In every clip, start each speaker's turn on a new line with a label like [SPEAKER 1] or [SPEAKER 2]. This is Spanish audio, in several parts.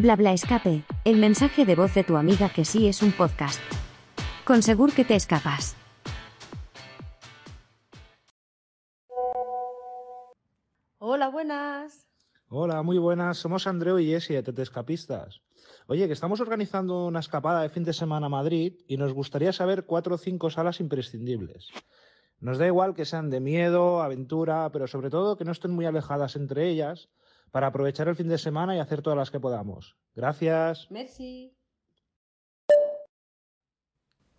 [SPEAKER 1] Bla bla escape, el mensaje de voz de tu amiga que sí es un podcast. Con seguro que te escapas.
[SPEAKER 2] Hola, buenas.
[SPEAKER 3] Hola, muy buenas. Somos Andreu y Jessy de Tete Escapistas. Oye, que estamos organizando una escapada de fin de semana a Madrid y nos gustaría saber cuatro o cinco salas imprescindibles. Nos da igual que sean de miedo, aventura, pero sobre todo que no estén muy alejadas entre ellas para aprovechar el fin de semana y hacer todas las que podamos. Gracias.
[SPEAKER 2] Merci.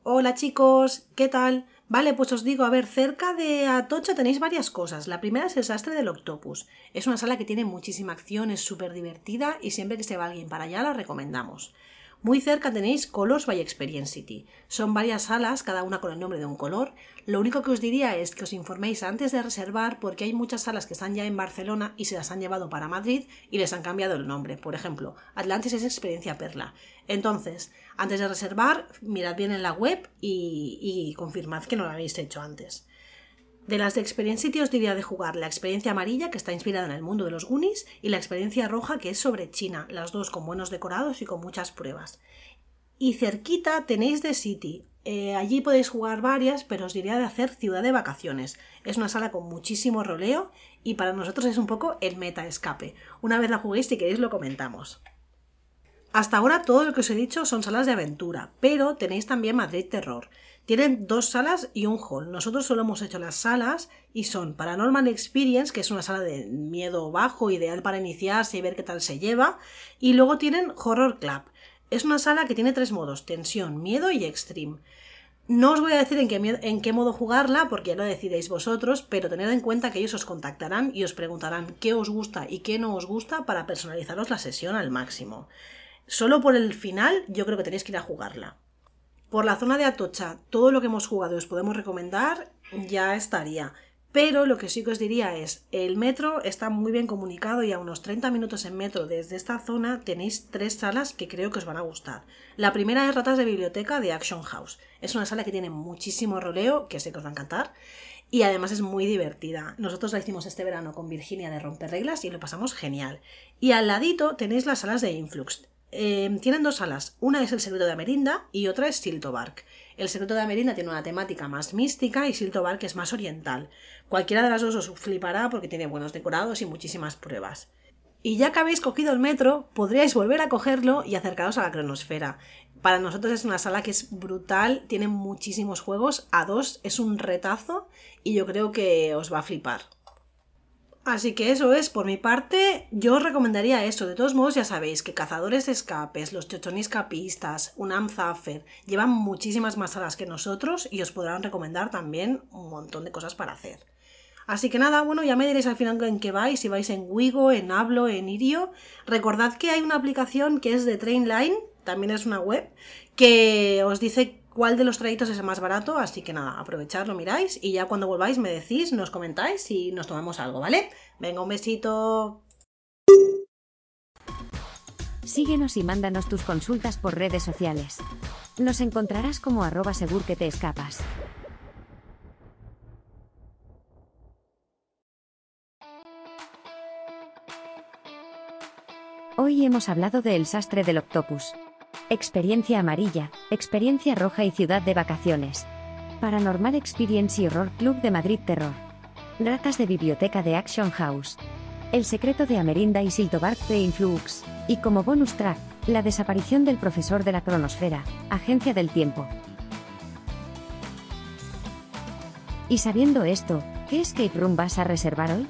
[SPEAKER 4] Hola chicos, ¿qué tal? Vale, pues os digo, a ver, cerca de Atocha tenéis varias cosas. La primera es el sastre del Octopus. Es una sala que tiene muchísima acción, es súper divertida y siempre que se va alguien para allá la recomendamos. Muy cerca tenéis Colors by Experience City. Son varias salas, cada una con el nombre de un color. Lo único que os diría es que os informéis antes de reservar porque hay muchas salas que están ya en Barcelona y se las han llevado para Madrid y les han cambiado el nombre. Por ejemplo, Atlantis es Experiencia Perla. Entonces, antes de reservar, mirad bien en la web y, y confirmad que no lo habéis hecho antes. De las de Experience City os diría de jugar la experiencia amarilla, que está inspirada en el mundo de los Goonies, y la experiencia roja, que es sobre China, las dos con buenos decorados y con muchas pruebas. Y cerquita tenéis The City. Eh, allí podéis jugar varias, pero os diría de hacer ciudad de vacaciones. Es una sala con muchísimo roleo y para nosotros es un poco el meta escape. Una vez la juguéis, si queréis, lo comentamos. Hasta ahora todo lo que os he dicho son salas de aventura, pero tenéis también Madrid Terror. Tienen dos salas y un hall. Nosotros solo hemos hecho las salas y son Paranormal Experience, que es una sala de miedo bajo, ideal para iniciarse y ver qué tal se lleva. Y luego tienen Horror Club. Es una sala que tiene tres modos, tensión, miedo y extreme. No os voy a decir en qué, en qué modo jugarla, porque ya lo decidéis vosotros, pero tened en cuenta que ellos os contactarán y os preguntarán qué os gusta y qué no os gusta para personalizaros la sesión al máximo. Solo por el final yo creo que tenéis que ir a jugarla. Por la zona de Atocha, todo lo que hemos jugado y os podemos recomendar ya estaría. Pero lo que sí que os diría es, el metro está muy bien comunicado y a unos 30 minutos en metro desde esta zona tenéis tres salas que creo que os van a gustar. La primera es Ratas de Biblioteca de Action House. Es una sala que tiene muchísimo roleo, que sé que os va a encantar, y además es muy divertida. Nosotros la hicimos este verano con Virginia de Romper Reglas y lo pasamos genial. Y al ladito tenéis las salas de Influx. Em, tienen dos salas, una es el secreto de Amerinda y otra es Siltobark. El secreto de Amerinda tiene una temática más mística y Siltobark es más oriental. Cualquiera de las dos os flipará porque tiene buenos decorados y muchísimas pruebas. Y ya que habéis cogido el metro, podríais volver a cogerlo y acercaros a la cronosfera. Para nosotros es una sala que es brutal, tiene muchísimos juegos, a dos es un retazo y yo creo que os va a flipar. Así que eso es, por mi parte, yo os recomendaría eso. De todos modos, ya sabéis que Cazadores de Escapes, los Chochoniscapistas, Unam Zaffer, llevan muchísimas más salas que nosotros y os podrán recomendar también un montón de cosas para hacer. Así que nada, bueno, ya me diréis al final en qué vais, si vais en Wigo, en Hablo, en Irio. Recordad que hay una aplicación que es de Trainline, también es una web, que os dice cuál de los trayectos es el más barato, así que nada, aprovechadlo, miráis y ya cuando volváis me decís, nos comentáis y nos tomamos algo, ¿vale? Venga, un besito.
[SPEAKER 1] Síguenos y mándanos tus consultas por redes sociales. Nos encontrarás como arroba segur que te escapas. Hoy hemos hablado de El sastre del octopus. Experiencia amarilla, experiencia roja y ciudad de vacaciones. Paranormal Experience y Horror Club de Madrid Terror. Ratas de biblioteca de Action House. El secreto de Amerinda y Siltobark de Influx. Y como bonus track, la desaparición del profesor de la cronosfera, Agencia del Tiempo. Y sabiendo esto, ¿qué escape room vas a reservar hoy?